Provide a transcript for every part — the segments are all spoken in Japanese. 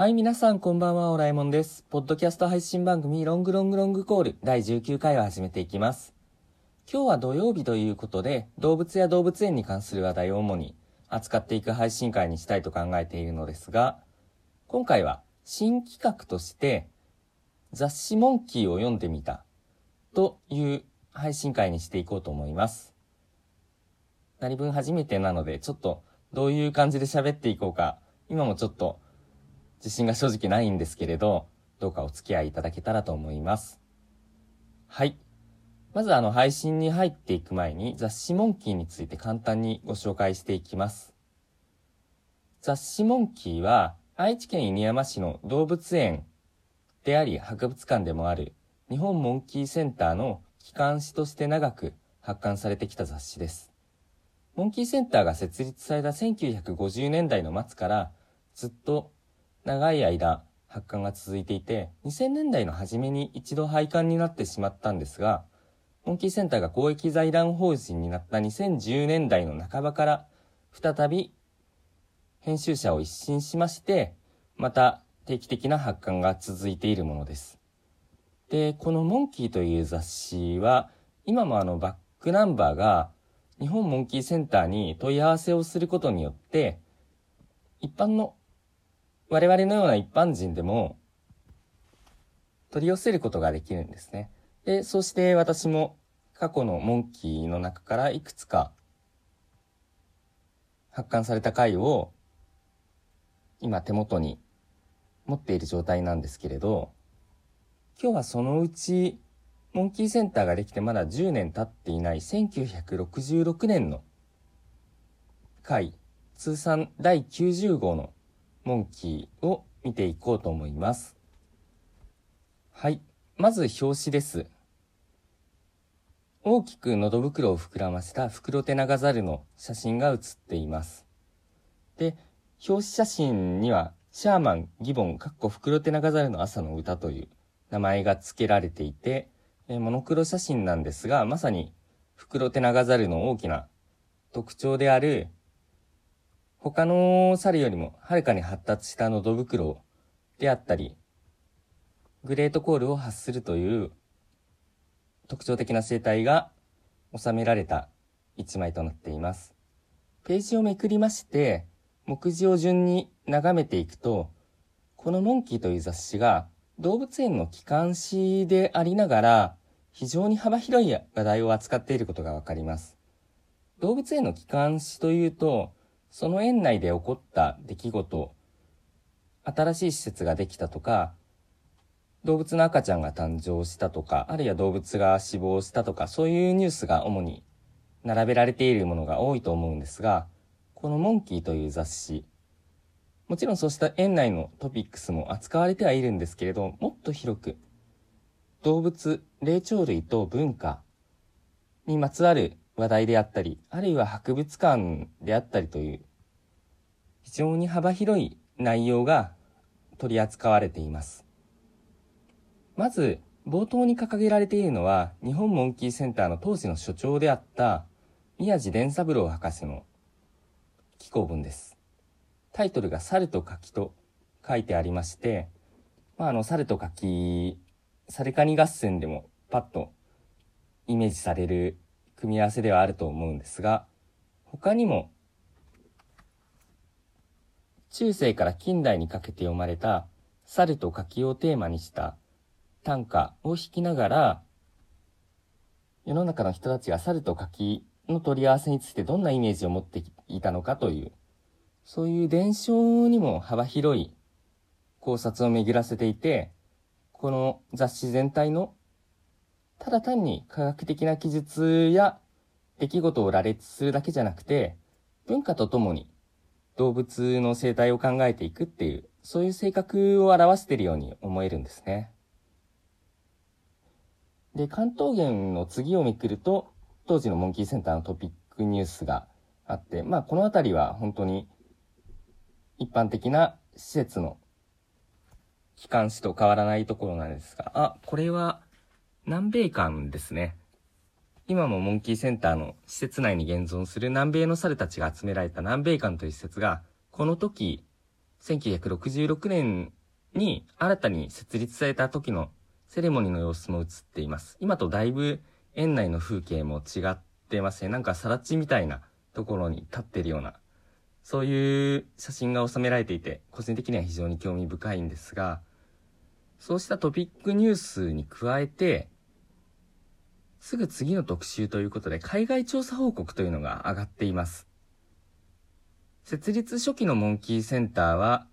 はい、皆さんこんばんは、オラえもんです。ポッドキャスト配信番組、ロングロングロングコール第19回を始めていきます。今日は土曜日ということで、動物や動物園に関する話題を主に扱っていく配信会にしたいと考えているのですが、今回は新企画として、雑誌モンキーを読んでみたという配信会にしていこうと思います。何分初めてなので、ちょっとどういう感じで喋っていこうか、今もちょっと自信が正直ないんですけれど、どうかお付き合いいただけたらと思います。はい。まずあの配信に入っていく前に雑誌モンキーについて簡単にご紹介していきます。雑誌モンキーは愛知県犬山市の動物園であり博物館でもある日本モンキーセンターの機関誌として長く発刊されてきた雑誌です。モンキーセンターが設立された1950年代の末からずっと長い間発刊が続いていて、2000年代の初めに一度廃刊になってしまったんですが、モンキーセンターが公益財団法人になった2010年代の半ばから再び編集者を一新しまして、また定期的な発刊が続いているものです。で、このモンキーという雑誌は、今もあのバックナンバーが日本モンキーセンターに問い合わせをすることによって、一般の我々のような一般人でも取り寄せることができるんですね。で、そして私も過去のモンキーの中からいくつか発刊された回を今手元に持っている状態なんですけれど、今日はそのうちモンキーセンターができてまだ10年経っていない1966年の回通算第90号のモンキーを見ていこうと思います。はい。まず表紙です。大きく喉袋を膨らませたフクロテナガザルの写真が写っています。で、表紙写真にはシャーマン、ギボン、カッコフクロテナガザルの朝の歌という名前が付けられていて、えモノクロ写真なんですが、まさにフクロテナガザルの大きな特徴である他の猿よりもはるかに発達した喉袋であったり、グレートコールを発するという特徴的な生態が収められた一枚となっています。ページをめくりまして、目次を順に眺めていくと、このモンキーという雑誌が動物園の機関誌でありながら、非常に幅広い話題を扱っていることがわかります。動物園の機関誌というと、その園内で起こった出来事、新しい施設ができたとか、動物の赤ちゃんが誕生したとか、あるいは動物が死亡したとか、そういうニュースが主に並べられているものが多いと思うんですが、このモンキーという雑誌、もちろんそうした園内のトピックスも扱われてはいるんですけれど、もっと広く、動物、霊長類と文化にまつわる話題であったり、あるいは博物館であったりという、非常に幅広い内容が取り扱われています。まず、冒頭に掲げられているのは、日本モンキーセンターの当時の所長であった、宮地伝三郎博士の寄稿文です。タイトルが猿と柿と書いてありまして、まあ、あの、猿と柿、サルカニ合戦でもパッとイメージされる組み合わせではあると思うんですが、他にも、中世から近代にかけて読まれた猿と柿をテーマにした短歌を弾きながら、世の中の人たちが猿と柿の取り合わせについてどんなイメージを持っていたのかという、そういう伝承にも幅広い考察を巡らせていて、この雑誌全体のただ単に科学的な記述や出来事を羅列するだけじゃなくて、文化とともに動物の生態を考えていくっていう、そういう性格を表しているように思えるんですね。で、関東圏の次をめくると、当時のモンキーセンターのトピックニュースがあって、まあこのあたりは本当に一般的な施設の機関誌と変わらないところなんですが、あ、これは南米館ですね。今もモンキーセンターの施設内に現存する南米の猿たちが集められた南米館という施設が、この時、1966年に新たに設立された時のセレモニーの様子も映っています。今とだいぶ園内の風景も違ってますね。なんかさら地みたいなところに立ってるような、そういう写真が収められていて、個人的には非常に興味深いんですが、そうしたトピックニュースに加えて、すぐ次の特集ということで、海外調査報告というのが上がっています。設立初期のモンキーセンターは、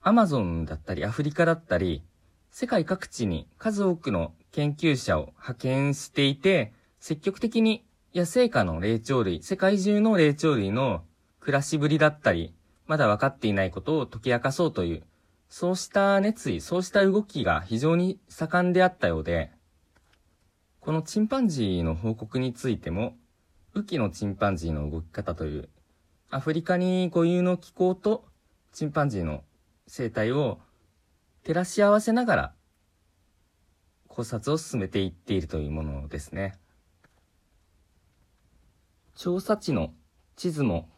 アマゾンだったりアフリカだったり、世界各地に数多くの研究者を派遣していて、積極的に野生下の霊長類、世界中の霊長類の暮らしぶりだったり、まだ分かっていないことを解き明かそうという、そうした熱意、そうした動きが非常に盛んであったようで、このチンパンジーの報告についても、雨季のチンパンジーの動き方という、アフリカに固有の気候とチンパンジーの生態を照らし合わせながら考察を進めていっているというものですね。調査地の地図も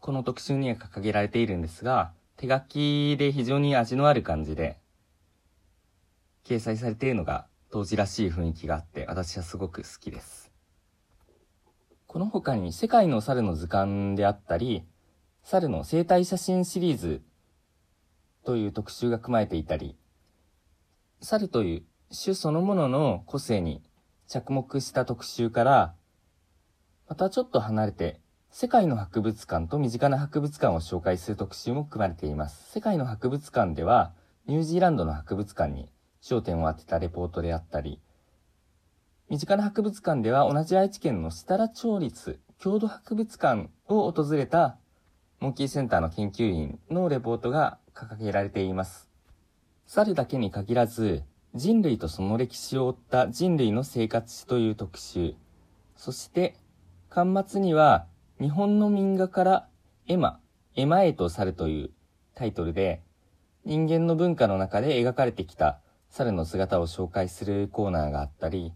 この特集には掲げられているんですが、手書きで非常に味のある感じで掲載されているのが当時らしい雰囲気があって、私はすごく好きです。この他に世界の猿の図鑑であったり、猿の生態写真シリーズという特集が組まれていたり、猿という種そのものの個性に着目した特集から、またちょっと離れて、世界の博物館と身近な博物館を紹介する特集も組まれています。世界の博物館では、ニュージーランドの博物館に焦点を当てたレポートであったり、身近な博物館では同じ愛知県の設楽町立郷土博物館を訪れたモンキーセンターの研究員のレポートが掲げられています。猿だけに限らず、人類とその歴史を追った人類の生活史という特集、そして、端末には日本の民画からエマ、エマエと猿というタイトルで、人間の文化の中で描かれてきた猿の姿を紹介するコーナーがあったり、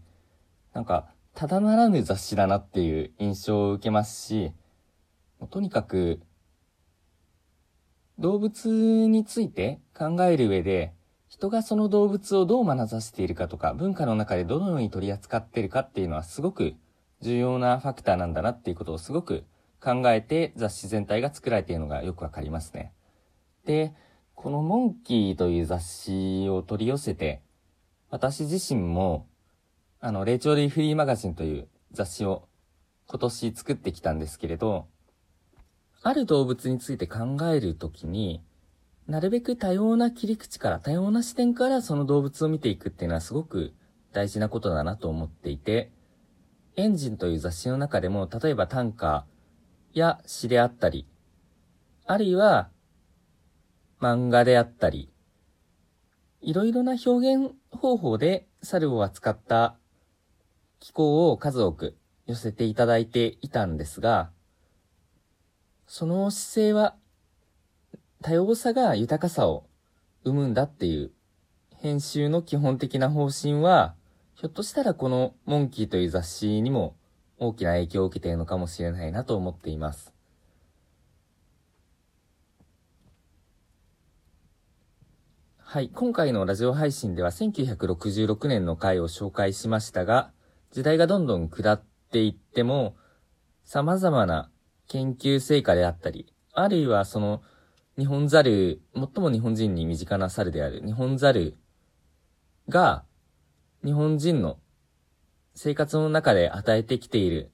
なんか、ただならぬ雑誌だなっていう印象を受けますし、とにかく、動物について考える上で、人がその動物をどう眼差しているかとか、文化の中でどのように取り扱っているかっていうのはすごく重要なファクターなんだなっていうことをすごく考えて雑誌全体が作られているのがよくわかりますね。で、このモンキーという雑誌を取り寄せて、私自身も、あの、霊長類フリーマガジンという雑誌を今年作ってきたんですけれど、ある動物について考えるときに、なるべく多様な切り口から、多様な視点からその動物を見ていくっていうのはすごく大事なことだなと思っていて、エンジンという雑誌の中でも、例えば短歌や詩であったり、あるいは漫画であったり、いろいろな表現方法で猿を扱った機構を数多く寄せていただいていたんですが、その姿勢は多様さが豊かさを生むんだっていう編集の基本的な方針は、ひょっとしたらこのモンキーという雑誌にも大きな影響を受けているのかもしれないなと思っています。はい。今回のラジオ配信では1966年の回を紹介しましたが、時代がどんどん下っていっても、様々な研究成果であったり、あるいはその日本ザル、最も日本人に身近な猿である日本ザルが、日本人の生活の中で与えてきている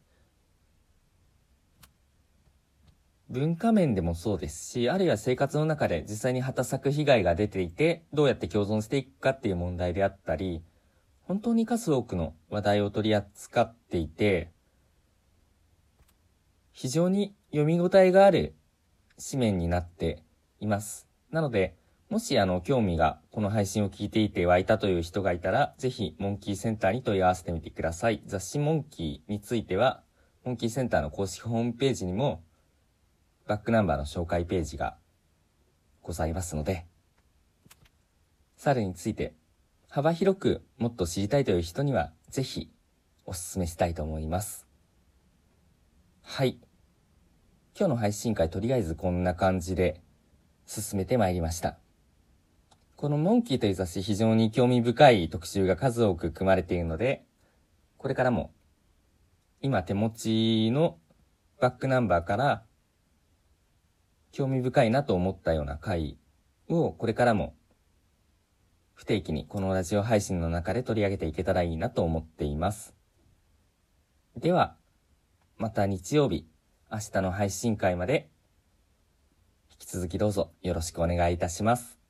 文化面でもそうですし、あるいは生活の中で実際に畑作被害が出ていて、どうやって共存していくかっていう問題であったり、本当に数多くの話題を取り扱っていて、非常に読み応えがある紙面になっています。なので、もしあの、興味がこの配信を聞いていて湧いたという人がいたら、ぜひ、モンキーセンターに問い合わせてみてください。雑誌モンキーについては、モンキーセンターの公式ホームページにも、バックナンバーの紹介ページがございますので、猿について幅広くもっと知りたいという人にはぜひお勧めしたいと思います。はい。今日の配信会とりあえずこんな感じで進めてまいりました。このモンキーという雑誌非常に興味深い特集が数多く組まれているので、これからも今手持ちのバックナンバーから興味深いなと思ったような回をこれからも不定期にこのラジオ配信の中で取り上げていけたらいいなと思っています。では、また日曜日、明日の配信会まで引き続きどうぞよろしくお願いいたします。